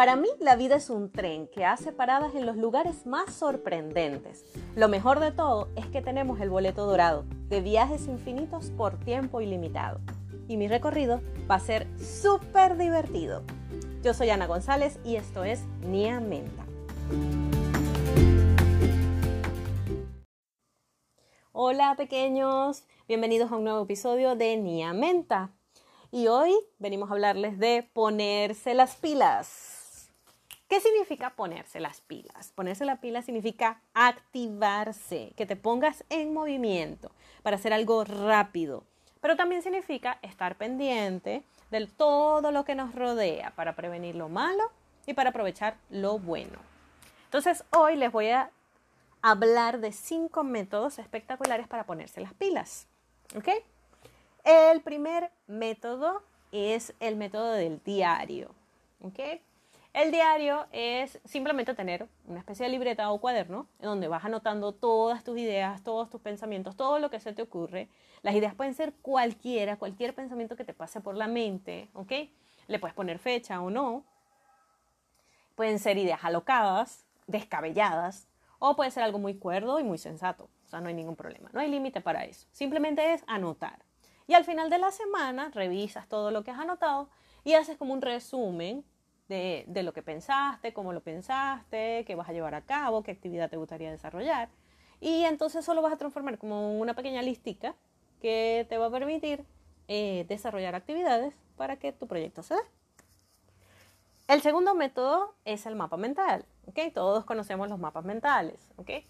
Para mí la vida es un tren que hace paradas en los lugares más sorprendentes. Lo mejor de todo es que tenemos el boleto dorado de viajes infinitos por tiempo ilimitado. Y mi recorrido va a ser súper divertido. Yo soy Ana González y esto es Nia Menta. Hola pequeños, bienvenidos a un nuevo episodio de Nia Menta. Y hoy venimos a hablarles de ponerse las pilas. ¿Qué significa ponerse las pilas? Ponerse las pilas significa activarse, que te pongas en movimiento para hacer algo rápido. Pero también significa estar pendiente de todo lo que nos rodea para prevenir lo malo y para aprovechar lo bueno. Entonces hoy les voy a hablar de cinco métodos espectaculares para ponerse las pilas. ¿Ok? El primer método es el método del diario. ¿ok? El diario es simplemente tener una especie de libreta o cuaderno en donde vas anotando todas tus ideas, todos tus pensamientos, todo lo que se te ocurre. Las ideas pueden ser cualquiera, cualquier pensamiento que te pase por la mente, ¿ok? Le puedes poner fecha o no. Pueden ser ideas alocadas, descabelladas, o puede ser algo muy cuerdo y muy sensato. O sea, no hay ningún problema, no hay límite para eso. Simplemente es anotar. Y al final de la semana revisas todo lo que has anotado y haces como un resumen de, lo que pensaste, cómo lo pensaste, qué vas a llevar a cabo, qué actividad te gustaría desarrollar. Y entonces solo vas a transformar como una pequeña listica que te va a permitir eh, desarrollar actividades para que tu proyecto se dé. El segundo método es el mapa mental. ¿okay? Todos conocemos los mapas mentales. ¿okay?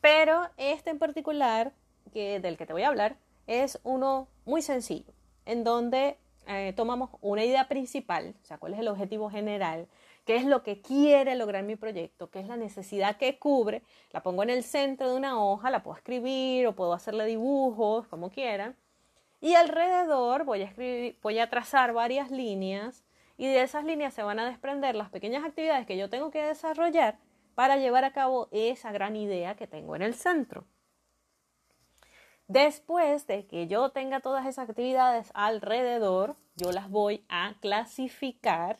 Pero este en particular, que, del que te voy a hablar, es uno muy sencillo, en donde eh, tomamos una idea principal, o sea, cuál es el objetivo general, qué es lo que quiere lograr mi proyecto, qué es la necesidad que cubre, la pongo en el centro de una hoja, la puedo escribir o puedo hacerle dibujos, como quieran, y alrededor voy a, escribir, voy a trazar varias líneas y de esas líneas se van a desprender las pequeñas actividades que yo tengo que desarrollar para llevar a cabo esa gran idea que tengo en el centro. Después de que yo tenga todas esas actividades alrededor, yo las voy a clasificar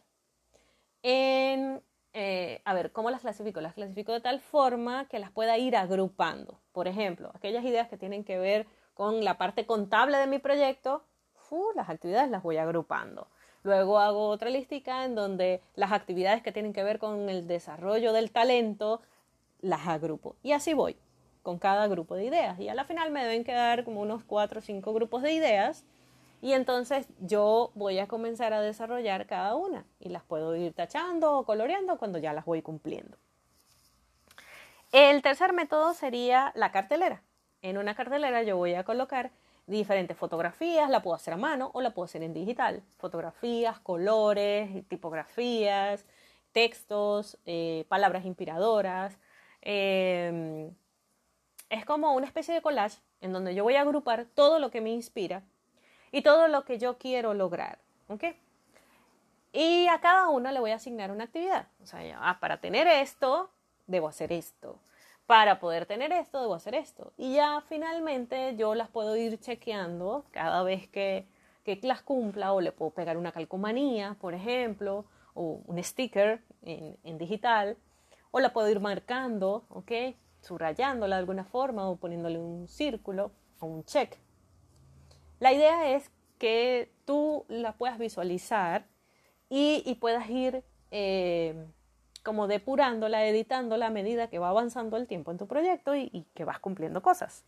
en, eh, a ver, ¿cómo las clasifico? Las clasifico de tal forma que las pueda ir agrupando. Por ejemplo, aquellas ideas que tienen que ver con la parte contable de mi proyecto, las actividades las voy agrupando. Luego hago otra listica en donde las actividades que tienen que ver con el desarrollo del talento las agrupo. Y así voy con cada grupo de ideas. Y a la final me deben quedar como unos cuatro o cinco grupos de ideas. Y entonces yo voy a comenzar a desarrollar cada una y las puedo ir tachando o coloreando cuando ya las voy cumpliendo. El tercer método sería la cartelera. En una cartelera yo voy a colocar diferentes fotografías, la puedo hacer a mano o la puedo hacer en digital. Fotografías, colores, tipografías, textos, eh, palabras inspiradoras. Eh, es como una especie de collage en donde yo voy a agrupar todo lo que me inspira y todo lo que yo quiero lograr. ¿Ok? Y a cada uno le voy a asignar una actividad. O sea, ah, para tener esto, debo hacer esto. Para poder tener esto, debo hacer esto. Y ya finalmente yo las puedo ir chequeando cada vez que, que las cumpla o le puedo pegar una calcomanía, por ejemplo, o un sticker en, en digital, o la puedo ir marcando, ¿ok? Subrayándola de alguna forma o poniéndole un círculo o un check. La idea es que tú la puedas visualizar y, puedas ir eh, como depurándola, editándola a medida que va avanzando el tiempo en tu proyecto y, que vas cumpliendo cosas.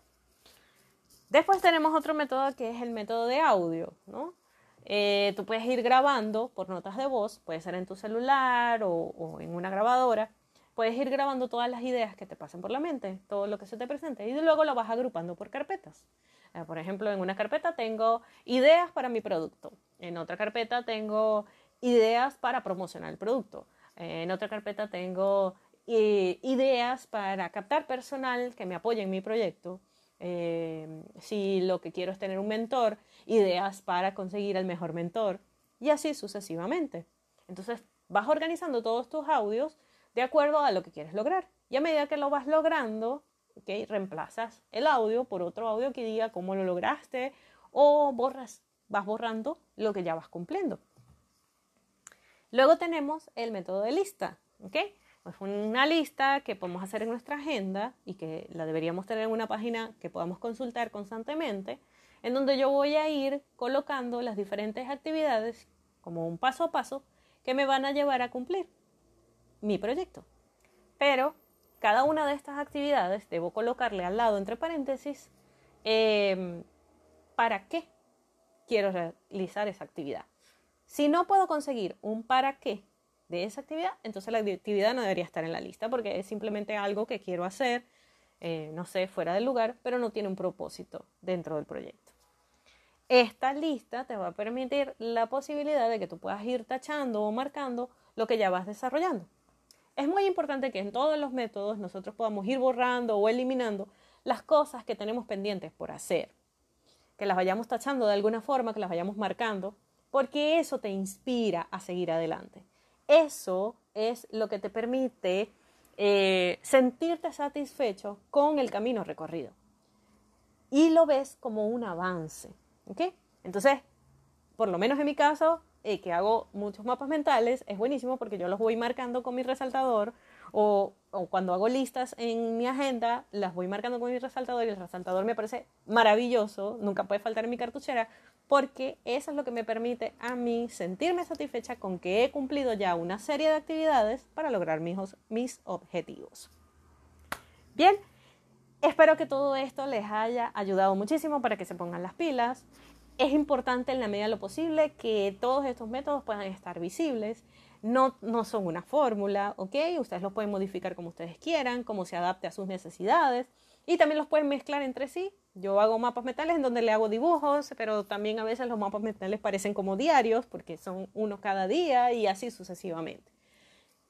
Después tenemos otro método que es el método de audio, ¿no? Eh, tú puedes ir grabando por notas de voz, puede ser en tu celular o en una grabadora, puedes ir grabando todas las ideas que te pasen por la mente, todo lo que se te presente, y luego lo vas agrupando por carpetas. Eh, por ejemplo, en una carpeta tengo ideas para mi producto, en otra carpeta tengo ideas para promocionar el producto, en otra carpeta tengo eh, ideas para captar personal que me apoye en mi proyecto. si lo que quiero es tener un mentor, ideas para conseguir el mejor mentor y así sucesivamente. Entonces vas organizando todos tus audios de acuerdo a lo que quieres lograr. Y a medida que lo vas logrando, ¿okay? reemplazas el audio por otro audio que diga cómo lo lograste o borras, vas borrando lo que ya vas cumpliendo. Luego tenemos el método de lista, ¿ok? Es una lista que podemos hacer en nuestra agenda y que la deberíamos tener en una página que podamos consultar constantemente, en donde yo voy a ir colocando las diferentes actividades como un paso a paso que me van a llevar a cumplir mi proyecto. Pero cada una de estas actividades debo colocarle al lado, entre paréntesis, em, para qué quiero realizar esa actividad. Si no puedo conseguir un para qué de esa actividad, entonces la actividad no debería estar en la lista porque es simplemente algo que quiero hacer, eh, no sé, fuera del lugar, pero no tiene un propósito dentro del proyecto. Esta lista te va a permitir la posibilidad de que tú puedas ir tachando o marcando lo que ya vas desarrollando. Es muy importante que en todos los métodos nosotros podamos ir borrando o eliminando las cosas que tenemos pendientes por hacer, que las vayamos tachando de alguna forma, que las vayamos marcando, porque eso te inspira a seguir adelante. Eso es lo que te permite eh, sentirte satisfecho con el camino recorrido. Y lo ves como un avance. Entonces, por lo menos en mi caso, que hago muchos mapas mentales, es buenísimo porque yo los voy marcando con mi resaltador o, cuando hago listas en mi agenda, las voy marcando con mi resaltador y el resaltador me parece maravilloso, nunca puede faltar en mi cartuchera, porque eso es lo que me permite a mí sentirme satisfecha con que he cumplido ya una serie de actividades para lograr mis, mis objetivos. Bien, espero que todo esto les haya ayudado muchísimo para que se pongan las pilas es importante en la medida de lo posible que todos estos métodos puedan estar visibles. No, no son una fórmula, ¿ok? Ustedes los pueden modificar como ustedes quieran, como se adapte a sus necesidades. Y también los pueden mezclar entre sí. Yo hago mapas mentales en donde le hago dibujos, pero también a veces los mapas mentales parecen como diarios porque son uno cada día y así sucesivamente.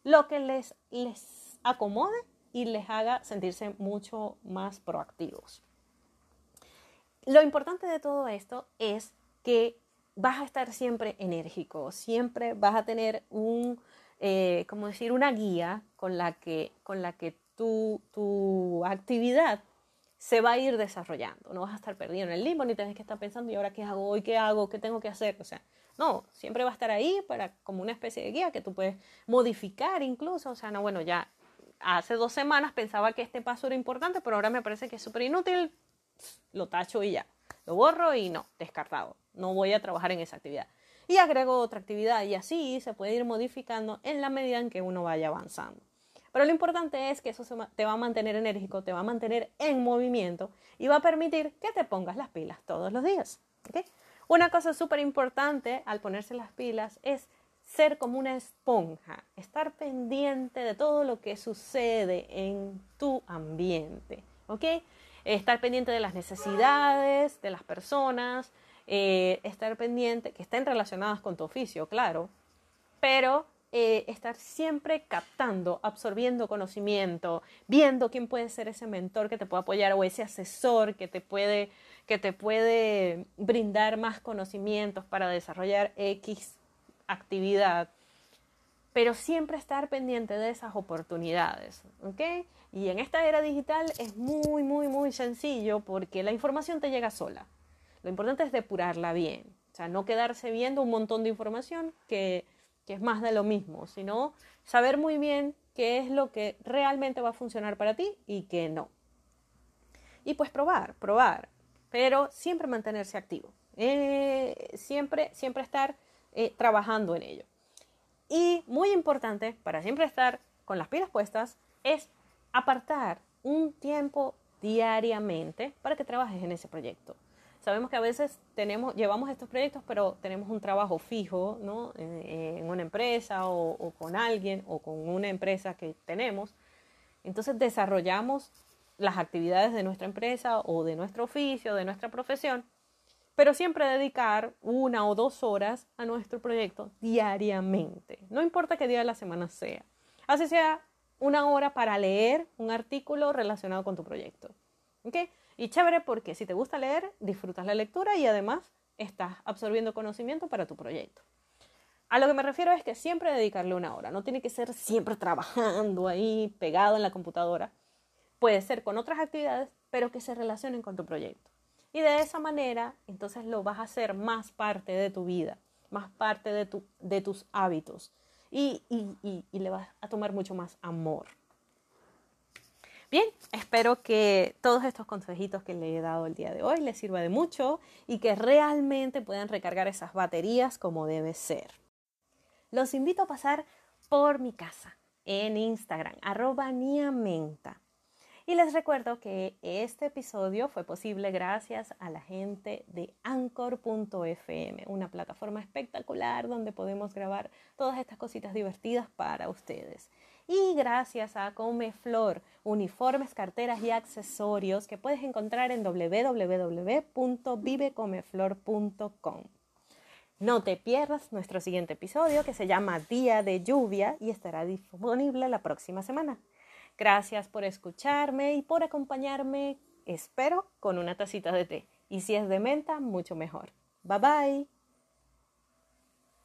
Lo que les, les acomode y les haga sentirse mucho más proactivos. Lo importante de todo esto es que vas a estar siempre enérgico, siempre vas a tener un, eh, decir, una guía con la que, con la que tu, tu actividad se va a ir desarrollando. No vas a estar perdido en el limbo ni tienes que estar pensando, ¿y ahora qué hago hoy? ¿Qué hago? ¿Qué tengo que hacer? O sea, no, siempre va a estar ahí para como una especie de guía que tú puedes modificar incluso. O sea, no, bueno, ya hace dos semanas pensaba que este paso era importante, pero ahora me parece que es súper inútil, lo tacho y ya. Lo borro y no, descartado. No voy a trabajar en esa actividad. Y agrego otra actividad y así se puede ir modificando en la medida en que uno vaya avanzando. Pero lo importante es que eso te va a mantener enérgico, te va a mantener en movimiento y va a permitir que te pongas las pilas todos los días. Una cosa súper importante al ponerse las pilas es ser como una esponja, estar pendiente de todo lo que sucede en tu ambiente. ¿ok? Estar pendiente de las necesidades de las personas, eh, estar pendiente, que estén relacionadas con tu oficio, claro, pero eh, estar siempre captando, absorbiendo conocimiento, viendo quién puede ser ese mentor que te puede apoyar o ese asesor que te puede, que te puede brindar más conocimientos para desarrollar X actividad pero siempre estar pendiente de esas oportunidades, ¿ok? Y en esta era digital es muy, muy, muy sencillo porque la información te llega sola. Lo importante es depurarla bien, o sea, no quedarse viendo un montón de información que, que es más de lo mismo, sino saber muy bien qué es lo que realmente va a funcionar para ti y qué no. Y pues probar, probar, pero siempre mantenerse activo, eh, siempre, siempre estar eh, trabajando en ello. Y muy importante para siempre estar con las pilas puestas es apartar un tiempo diariamente para que trabajes en ese proyecto. Sabemos que a veces tenemos, llevamos estos proyectos, pero tenemos un trabajo fijo ¿no? en, una empresa o, o con alguien o con una empresa que tenemos. Entonces desarrollamos las actividades de nuestra empresa o de nuestro oficio, de nuestra profesión, pero siempre dedicar una o dos horas a nuestro proyecto diariamente. No importa qué día de la semana sea. Así sea una hora para leer un artículo relacionado con tu proyecto. ¿Okay? Y chévere porque si te gusta leer, disfrutas la lectura y además estás absorbiendo conocimiento para tu proyecto. A lo que me refiero es que siempre dedicarle una hora. No tiene que ser siempre trabajando ahí, pegado en la computadora. Puede ser con otras actividades, pero que se relacionen con tu proyecto. Y de esa manera, entonces lo vas a hacer más parte de tu vida, más parte de, tu, de tus hábitos. y, y, y le vas a tomar mucho más amor. Bien, espero que todos estos consejitos que le he dado el día de hoy les sirva de mucho y que realmente puedan recargar esas baterías como debe ser. Los invito a pasar por mi casa en Instagram, arroba niamenta. Y les recuerdo que este episodio fue posible gracias a la gente de anchor.fm, una plataforma espectacular donde podemos grabar todas estas cositas divertidas para ustedes y gracias a Comeflor, uniformes, carteras y accesorios que puedes encontrar en www.vivecomeflor.com. No te pierdas nuestro siguiente episodio que se llama Día de Lluvia y estará disponible la próxima semana. Gracias por escucharme y por acompañarme, espero, con una tacita de té. Y si es de menta, mucho mejor. Bye bye.